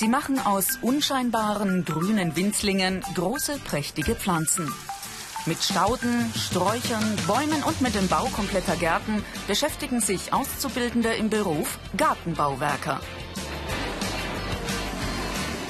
Sie machen aus unscheinbaren grünen Winzlingen große, prächtige Pflanzen. Mit Stauden, Sträuchern, Bäumen und mit dem Bau kompletter Gärten beschäftigen sich Auszubildende im Beruf Gartenbauwerker.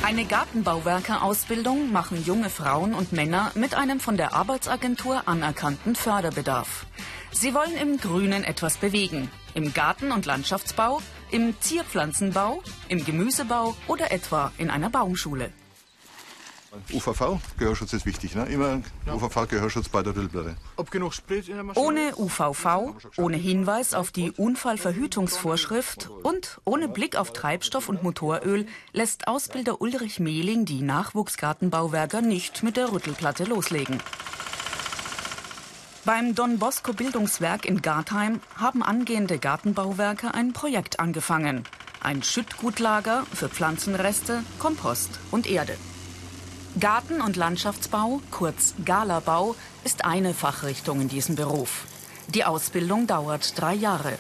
Eine Gartenbauwerkerausbildung machen junge Frauen und Männer mit einem von der Arbeitsagentur anerkannten Förderbedarf. Sie wollen im Grünen etwas bewegen. Im Garten- und Landschaftsbau, im Zierpflanzenbau, im Gemüsebau oder etwa in einer Baumschule. UVV, Gehörschutz ist wichtig. Ne? Immer ja. UVV-Gehörschutz bei der Rüllplatte. Ob genug Sprit in der Maschine? Ohne UVV, ohne Hinweis auf die Unfallverhütungsvorschrift und ohne Blick auf Treibstoff und Motoröl lässt Ausbilder Ulrich Mehling die Nachwuchsgartenbauwerker nicht mit der Rüttelplatte loslegen. Beim Don Bosco Bildungswerk in Gartheim haben angehende Gartenbauwerke ein Projekt angefangen. Ein Schüttgutlager für Pflanzenreste, Kompost und Erde. Garten- und Landschaftsbau, kurz Galabau, ist eine Fachrichtung in diesem Beruf. Die Ausbildung dauert drei Jahre.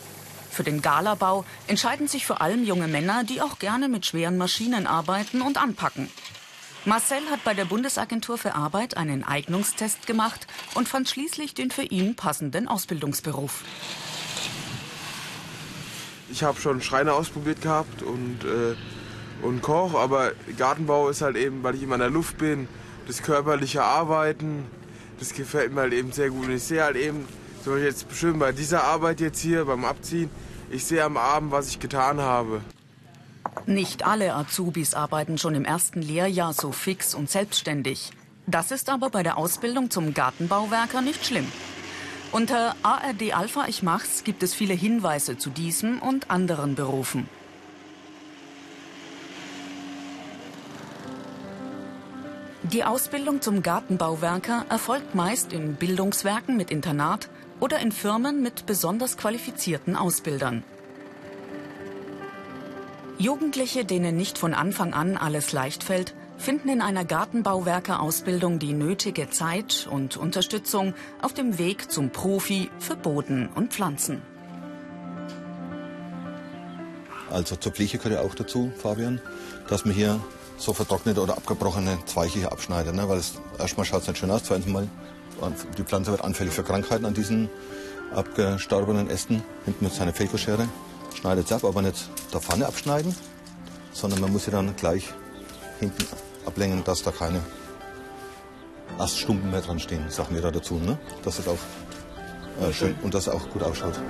Für den Galabau entscheiden sich vor allem junge Männer, die auch gerne mit schweren Maschinen arbeiten und anpacken. Marcel hat bei der Bundesagentur für Arbeit einen Eignungstest gemacht und fand schließlich den für ihn passenden Ausbildungsberuf. Ich habe schon Schreiner ausprobiert gehabt und, äh, und Koch, aber Gartenbau ist halt eben, weil ich immer in der Luft bin, das körperliche Arbeiten, das gefällt mir halt eben sehr gut. Und ich sehe halt eben, zum Beispiel jetzt schön bei dieser Arbeit jetzt hier beim Abziehen, ich sehe am Abend, was ich getan habe. Nicht alle Azubis arbeiten schon im ersten Lehrjahr so fix und selbstständig. Das ist aber bei der Ausbildung zum Gartenbauwerker nicht schlimm. Unter ARD Alpha Ich Mach's gibt es viele Hinweise zu diesem und anderen Berufen. Die Ausbildung zum Gartenbauwerker erfolgt meist in Bildungswerken mit Internat oder in Firmen mit besonders qualifizierten Ausbildern. Jugendliche, denen nicht von Anfang an alles leicht fällt, finden in einer Gartenbauwerkerausbildung die nötige Zeit und Unterstützung auf dem Weg zum Profi für Boden und Pflanzen. Also zur Pflege gehört ja auch dazu, Fabian, dass man hier so vertrocknete oder abgebrochene Zweiche hier abschneidet. Ne? Weil es, erstmal schaut es nicht schön aus, zweitens mal die Pflanze wird anfällig für Krankheiten an diesen abgestorbenen Ästen. Hinten mit seiner Felkoschere schneidet es ab, aber nicht der Pfanne abschneiden, sondern man muss sie dann gleich hinten ablängen, dass da keine Aststumpen mehr dran stehen, sagen wir da dazu, ne? dass es auch äh, schön und dass es auch gut ausschaut.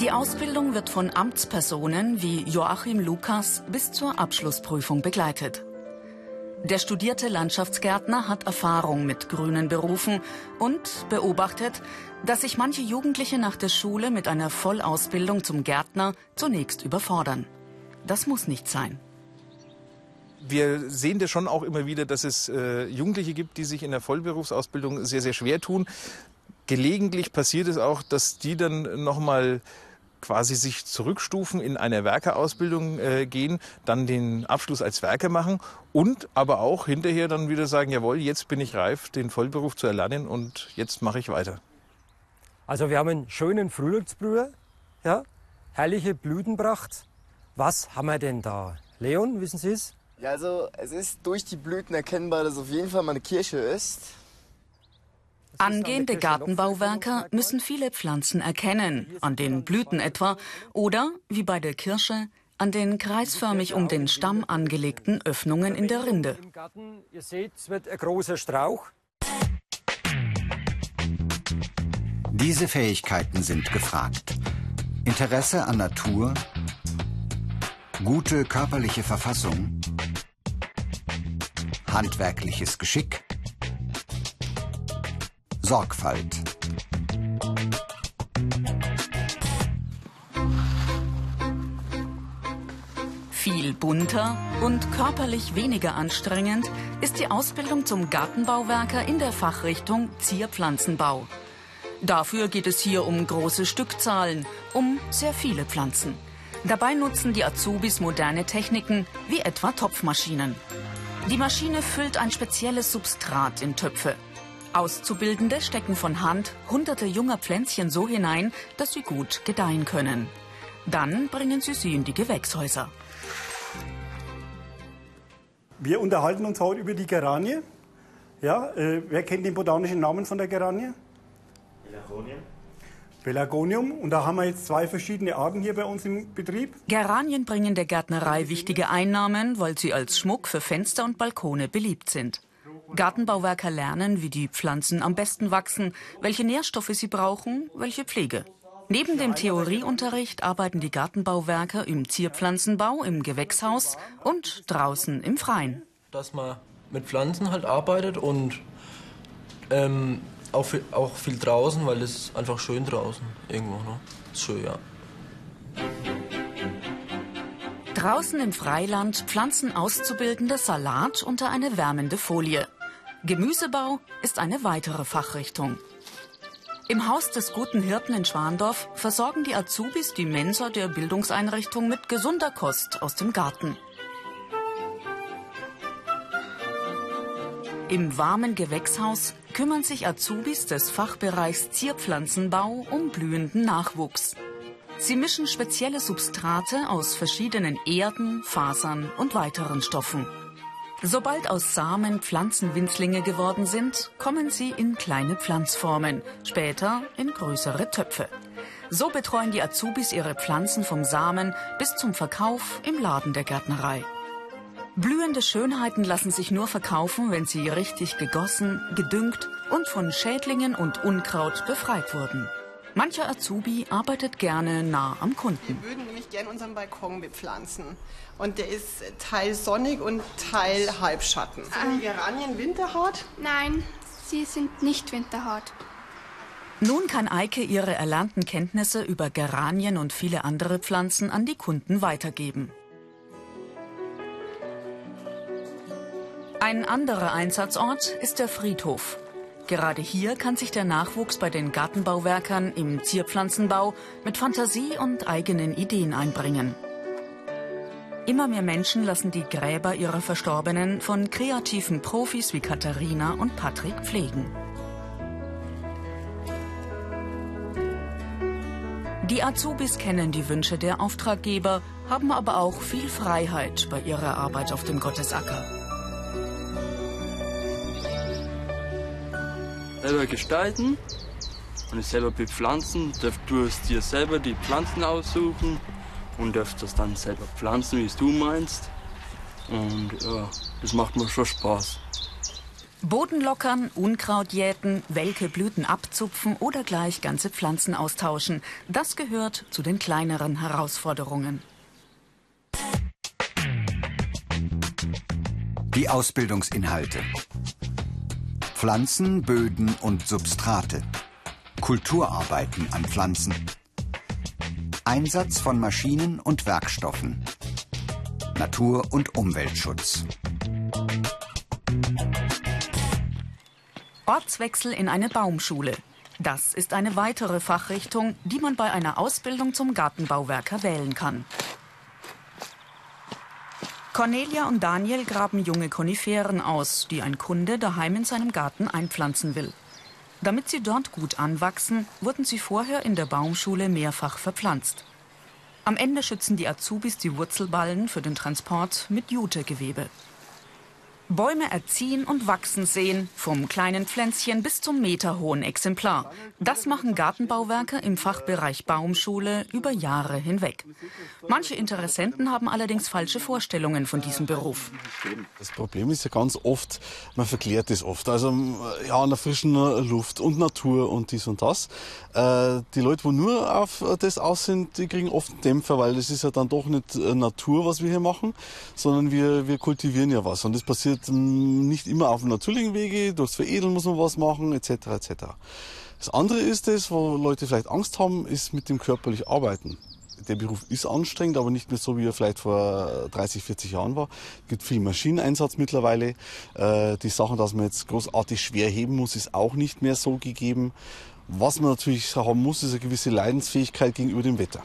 Die Ausbildung wird von Amtspersonen wie Joachim Lukas bis zur Abschlussprüfung begleitet. Der studierte Landschaftsgärtner hat Erfahrung mit grünen Berufen und beobachtet, dass sich manche Jugendliche nach der Schule mit einer Vollausbildung zum Gärtner zunächst überfordern. Das muss nicht sein. Wir sehen das schon auch immer wieder, dass es äh, Jugendliche gibt, die sich in der Vollberufsausbildung sehr, sehr schwer tun. Gelegentlich passiert es auch, dass die dann nochmal quasi sich zurückstufen, in eine Werkerausbildung äh, gehen, dann den Abschluss als Werker machen und aber auch hinterher dann wieder sagen, jawohl, jetzt bin ich reif, den Vollberuf zu erlernen und jetzt mache ich weiter. Also wir haben einen schönen Frühlingsbrühe, ja, herrliche Blütenpracht. Was haben wir denn da? Leon, wissen Sie es? Ja, also es ist durch die Blüten erkennbar, dass es auf jeden Fall mal eine Kirsche ist. Angehende Gartenbauwerker müssen viele Pflanzen erkennen, an den Blüten etwa, oder, wie bei der Kirsche, an den kreisförmig um den Stamm angelegten Öffnungen in der Rinde. Ihr seht, es wird ein großer Strauch. Diese Fähigkeiten sind gefragt. Interesse an Natur, gute körperliche Verfassung, handwerkliches Geschick, Sorgfalt. Viel bunter und körperlich weniger anstrengend ist die Ausbildung zum Gartenbauwerker in der Fachrichtung Zierpflanzenbau. Dafür geht es hier um große Stückzahlen, um sehr viele Pflanzen. Dabei nutzen die Azubis moderne Techniken, wie etwa Topfmaschinen. Die Maschine füllt ein spezielles Substrat in Töpfe. Auszubildende stecken von Hand hunderte junger Pflänzchen so hinein, dass sie gut gedeihen können. Dann bringen sie sie in die Gewächshäuser. Wir unterhalten uns heute über die Geranie. Ja, äh, wer kennt den botanischen Namen von der Geranie? Pelargonium. Pelargonium. Und da haben wir jetzt zwei verschiedene Arten hier bei uns im Betrieb. Geranien bringen der Gärtnerei wichtige Einnahmen, weil sie als Schmuck für Fenster und Balkone beliebt sind. Gartenbauwerker lernen, wie die Pflanzen am besten wachsen, welche Nährstoffe sie brauchen, welche Pflege. Neben dem Theorieunterricht arbeiten die Gartenbauwerker im Zierpflanzenbau, im Gewächshaus und draußen im Freien. Dass man mit Pflanzen halt arbeitet und ähm, auch, viel, auch viel draußen, weil es ist einfach schön draußen irgendwo. Ne? Ist schön, ja. Draußen im Freiland pflanzen Auszubildende Salat unter eine wärmende Folie. Gemüsebau ist eine weitere Fachrichtung. Im Haus des Guten Hirten in Schwandorf versorgen die Azubis die Mensa der Bildungseinrichtung mit gesunder Kost aus dem Garten. Im warmen Gewächshaus kümmern sich Azubis des Fachbereichs Zierpflanzenbau um blühenden Nachwuchs. Sie mischen spezielle Substrate aus verschiedenen Erden, Fasern und weiteren Stoffen. Sobald aus Samen Pflanzenwinzlinge geworden sind, kommen sie in kleine Pflanzformen, später in größere Töpfe. So betreuen die Azubis ihre Pflanzen vom Samen bis zum Verkauf im Laden der Gärtnerei. Blühende Schönheiten lassen sich nur verkaufen, wenn sie richtig gegossen, gedüngt und von Schädlingen und Unkraut befreit wurden. Mancher Azubi arbeitet gerne nah am Kunden. Wir würden gerne unseren Balkon bepflanzen. Und der ist Teil sonnig und Teil Halbschatten. Sind die Geranien winterhart? Nein, sie sind nicht winterhart. Nun kann Eike ihre erlernten Kenntnisse über Geranien und viele andere Pflanzen an die Kunden weitergeben. Ein anderer Einsatzort ist der Friedhof. Gerade hier kann sich der Nachwuchs bei den Gartenbauwerkern im Zierpflanzenbau mit Fantasie und eigenen Ideen einbringen. Immer mehr Menschen lassen die Gräber ihrer Verstorbenen von kreativen Profis wie Katharina und Patrick pflegen. Die Azubis kennen die Wünsche der Auftraggeber, haben aber auch viel Freiheit bei ihrer Arbeit auf dem Gottesacker. Selber gestalten und es selber bepflanzen. Du es dir selber die Pflanzen aussuchen und darfst das dann selber pflanzen, wie es du meinst. Und ja, das macht mir schon Spaß. Boden lockern, Unkraut jäten, welke Blüten abzupfen oder gleich ganze Pflanzen austauschen. Das gehört zu den kleineren Herausforderungen. Die Ausbildungsinhalte. Pflanzen, Böden und Substrate. Kulturarbeiten an Pflanzen. Einsatz von Maschinen und Werkstoffen. Natur- und Umweltschutz. Ortswechsel in eine Baumschule. Das ist eine weitere Fachrichtung, die man bei einer Ausbildung zum Gartenbauwerker wählen kann. Cornelia und Daniel graben junge Koniferen aus, die ein Kunde daheim in seinem Garten einpflanzen will. Damit sie dort gut anwachsen, wurden sie vorher in der Baumschule mehrfach verpflanzt. Am Ende schützen die Azubis die Wurzelballen für den Transport mit Jutegewebe. Bäume erziehen und wachsen sehen, vom kleinen Pflänzchen bis zum meterhohen Exemplar. Das machen Gartenbauwerke im Fachbereich Baumschule über Jahre hinweg. Manche Interessenten haben allerdings falsche Vorstellungen von diesem Beruf. Das Problem ist ja ganz oft, man verklärt es oft. Also ja, an der frischen Luft und Natur und dies und das. Äh, die Leute, wo nur auf das aus sind, die kriegen oft einen Dämpfer, weil das ist ja dann doch nicht Natur, was wir hier machen, sondern wir, wir kultivieren ja was. Und das passiert nicht immer auf dem natürlichen Wege, durchs Veredeln muss man was machen, etc. etc. Das andere ist es, wo Leute vielleicht Angst haben, ist mit dem körperlich Arbeiten. Der Beruf ist anstrengend, aber nicht mehr so, wie er vielleicht vor 30, 40 Jahren war. Es gibt viel Maschineneinsatz mittlerweile. Äh, die Sachen, dass man jetzt großartig schwer heben muss, ist auch nicht mehr so gegeben. Was man natürlich haben muss, ist eine gewisse Leidensfähigkeit gegenüber dem Wetter.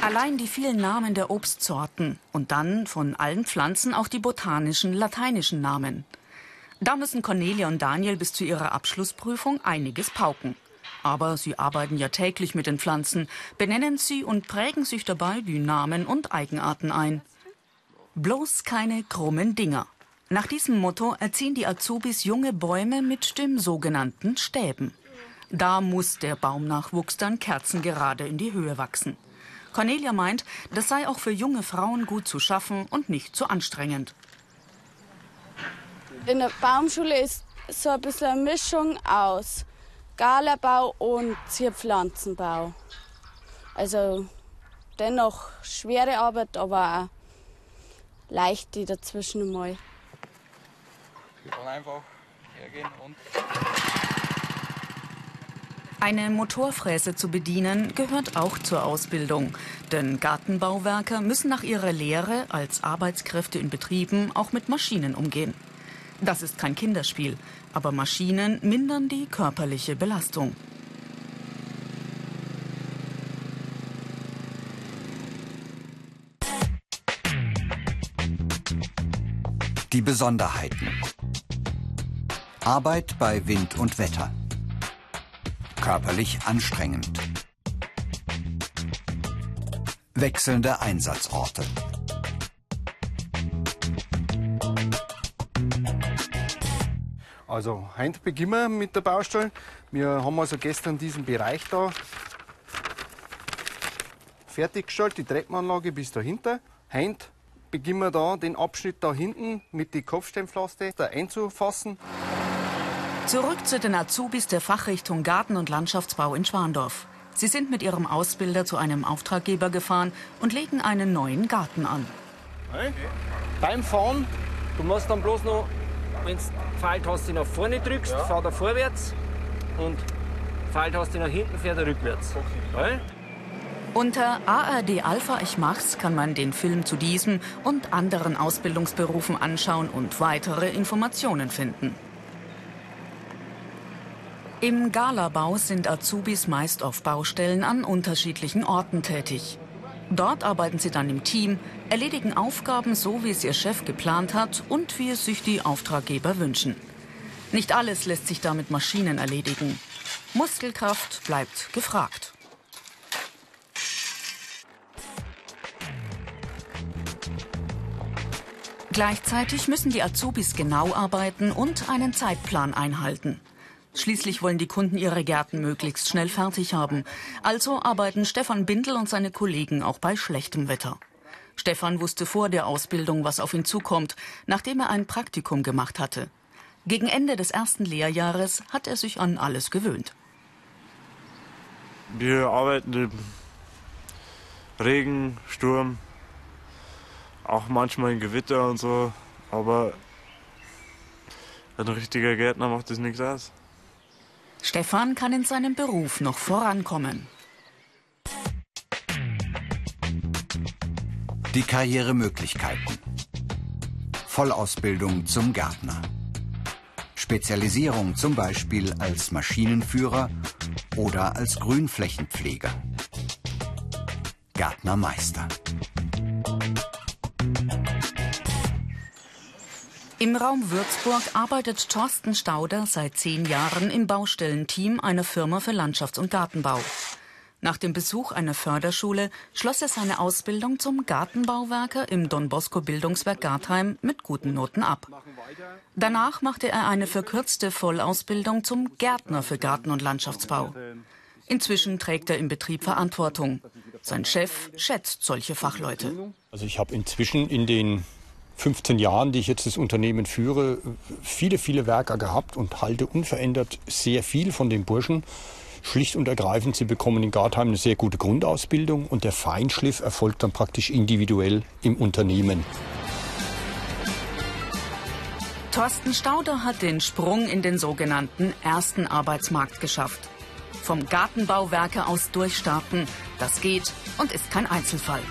Allein die vielen Namen der Obstsorten und dann von allen Pflanzen auch die botanischen lateinischen Namen. Da müssen Cornelia und Daniel bis zu ihrer Abschlussprüfung einiges pauken. Aber sie arbeiten ja täglich mit den Pflanzen, benennen sie und prägen sich dabei die Namen und Eigenarten ein. Bloß keine krummen Dinger. Nach diesem Motto erziehen die Azubis junge Bäume mit dem sogenannten Stäben. Da muss der Baumnachwuchs dann kerzengerade in die Höhe wachsen. Cornelia meint, das sei auch für junge Frauen gut zu schaffen und nicht zu anstrengend. In der Baumschule ist so ein bisschen eine Mischung aus Galabau und Zierpflanzenbau. Also dennoch schwere Arbeit, aber auch leichte dazwischen mal. Wir wollen einfach hergehen und eine Motorfräse zu bedienen gehört auch zur Ausbildung. Denn Gartenbauwerker müssen nach ihrer Lehre als Arbeitskräfte in Betrieben auch mit Maschinen umgehen. Das ist kein Kinderspiel, aber Maschinen mindern die körperliche Belastung. Die Besonderheiten. Arbeit bei Wind und Wetter. Körperlich anstrengend. Wechselnde Einsatzorte. Also heute beginnen wir mit der Baustelle. Wir haben also gestern diesen Bereich da fertiggestellt, die Treppenanlage bis dahinter. Heute beginnen wir da den Abschnitt da hinten mit den Kopfsteinpflaster einzufassen. Zurück zu den Azubis der Fachrichtung Garten- und Landschaftsbau in Schwandorf. Sie sind mit ihrem Ausbilder zu einem Auftraggeber gefahren und legen einen neuen Garten an. Okay. Beim Fahren, du musst dann bloß noch, wenn du Pfeiltaste nach vorne drückst, ja. fährt er vorwärts und Pfeiltaste nach hinten fährt er rückwärts. Okay. Unter ARD Alpha Ich Mach's kann man den Film zu diesem und anderen Ausbildungsberufen anschauen und weitere Informationen finden. Im Galabau sind Azubis meist auf Baustellen an unterschiedlichen Orten tätig. Dort arbeiten sie dann im Team, erledigen Aufgaben so, wie es ihr Chef geplant hat und wie es sich die Auftraggeber wünschen. Nicht alles lässt sich da mit Maschinen erledigen. Muskelkraft bleibt gefragt. Gleichzeitig müssen die Azubis genau arbeiten und einen Zeitplan einhalten. Schließlich wollen die Kunden ihre Gärten möglichst schnell fertig haben. Also arbeiten Stefan Bindel und seine Kollegen auch bei schlechtem Wetter. Stefan wusste vor der Ausbildung, was auf ihn zukommt, nachdem er ein Praktikum gemacht hatte. Gegen Ende des ersten Lehrjahres hat er sich an alles gewöhnt. Wir arbeiten im Regen, Sturm, auch manchmal in Gewitter und so, aber ein richtiger Gärtner macht das nichts aus. Stefan kann in seinem Beruf noch vorankommen. Die Karrieremöglichkeiten. Vollausbildung zum Gärtner. Spezialisierung zum Beispiel als Maschinenführer oder als Grünflächenpfleger. Gärtnermeister. Im Raum Würzburg arbeitet Thorsten Stauder seit zehn Jahren im Baustellenteam einer Firma für Landschafts- und Gartenbau. Nach dem Besuch einer Förderschule schloss er seine Ausbildung zum Gartenbauwerker im Don Bosco Bildungswerk Gartheim mit guten Noten ab. Danach machte er eine verkürzte Vollausbildung zum Gärtner für Garten- und Landschaftsbau. Inzwischen trägt er im Betrieb Verantwortung. Sein Chef schätzt solche Fachleute. Also ich habe inzwischen in den 15 Jahren, die ich jetzt das Unternehmen führe, viele, viele Werker gehabt und halte unverändert sehr viel von den Burschen. Schlicht und ergreifend, sie bekommen in Gartheim eine sehr gute Grundausbildung und der Feinschliff erfolgt dann praktisch individuell im Unternehmen. Thorsten Stauder hat den Sprung in den sogenannten ersten Arbeitsmarkt geschafft. Vom Gartenbauwerker aus durchstarten, das geht und ist kein Einzelfall.